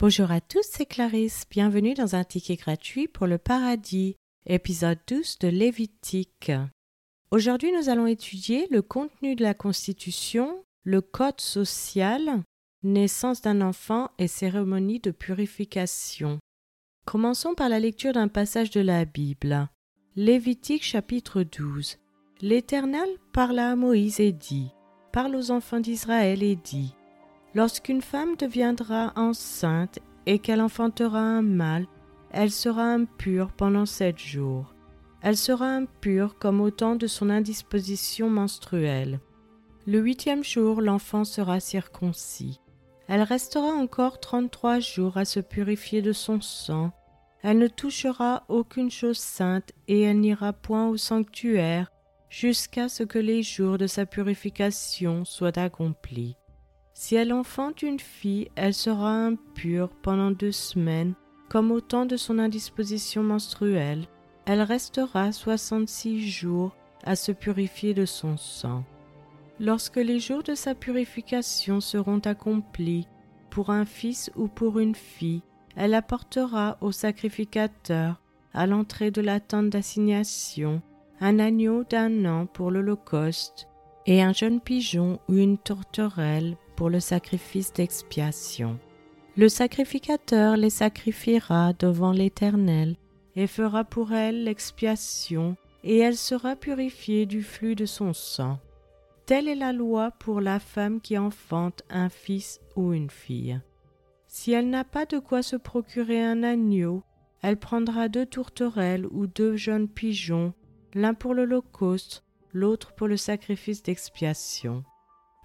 Bonjour à tous, c'est Clarisse. Bienvenue dans un ticket gratuit pour le paradis, épisode 12 de Lévitique. Aujourd'hui, nous allons étudier le contenu de la Constitution, le code social, naissance d'un enfant et cérémonie de purification. Commençons par la lecture d'un passage de la Bible. Lévitique chapitre 12. L'Éternel parla à Moïse et dit Parle aux enfants d'Israël et dit Lorsqu'une femme deviendra enceinte et qu'elle enfantera un mâle, elle sera impure pendant sept jours. Elle sera impure comme au temps de son indisposition menstruelle. Le huitième jour, l'enfant sera circoncis. Elle restera encore trente-trois jours à se purifier de son sang. Elle ne touchera aucune chose sainte et elle n'ira point au sanctuaire jusqu'à ce que les jours de sa purification soient accomplis. Si elle enfante une fille, elle sera impure pendant deux semaines, comme au temps de son indisposition menstruelle. Elle restera soixante-six jours à se purifier de son sang. Lorsque les jours de sa purification seront accomplis, pour un fils ou pour une fille, elle apportera au sacrificateur, à l'entrée de la tente d'assignation, un agneau d'un an pour l'Holocauste, et un jeune pigeon ou une tourterelle pour le sacrifice d'expiation. Le sacrificateur les sacrifiera devant l'Éternel et fera pour elle l'expiation, et elle sera purifiée du flux de son sang. Telle est la loi pour la femme qui enfante un fils ou une fille. Si elle n'a pas de quoi se procurer un agneau, elle prendra deux tourterelles ou deux jeunes pigeons, l'un pour l'Holocauste, l'autre pour le sacrifice d'expiation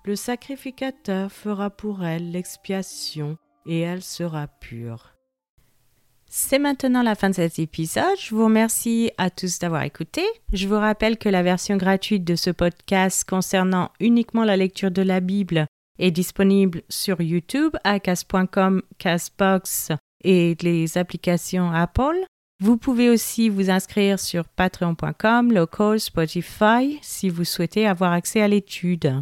le sacrificateur fera pour elle l'expiation et elle sera pure. C'est maintenant la fin de cet épisode. Je vous remercie à tous d'avoir écouté. Je vous rappelle que la version gratuite de ce podcast concernant uniquement la lecture de la Bible est disponible sur YouTube à cas.com, Casbox et les applications Apple. Vous pouvez aussi vous inscrire sur patreon.com, local, Spotify si vous souhaitez avoir accès à l'étude.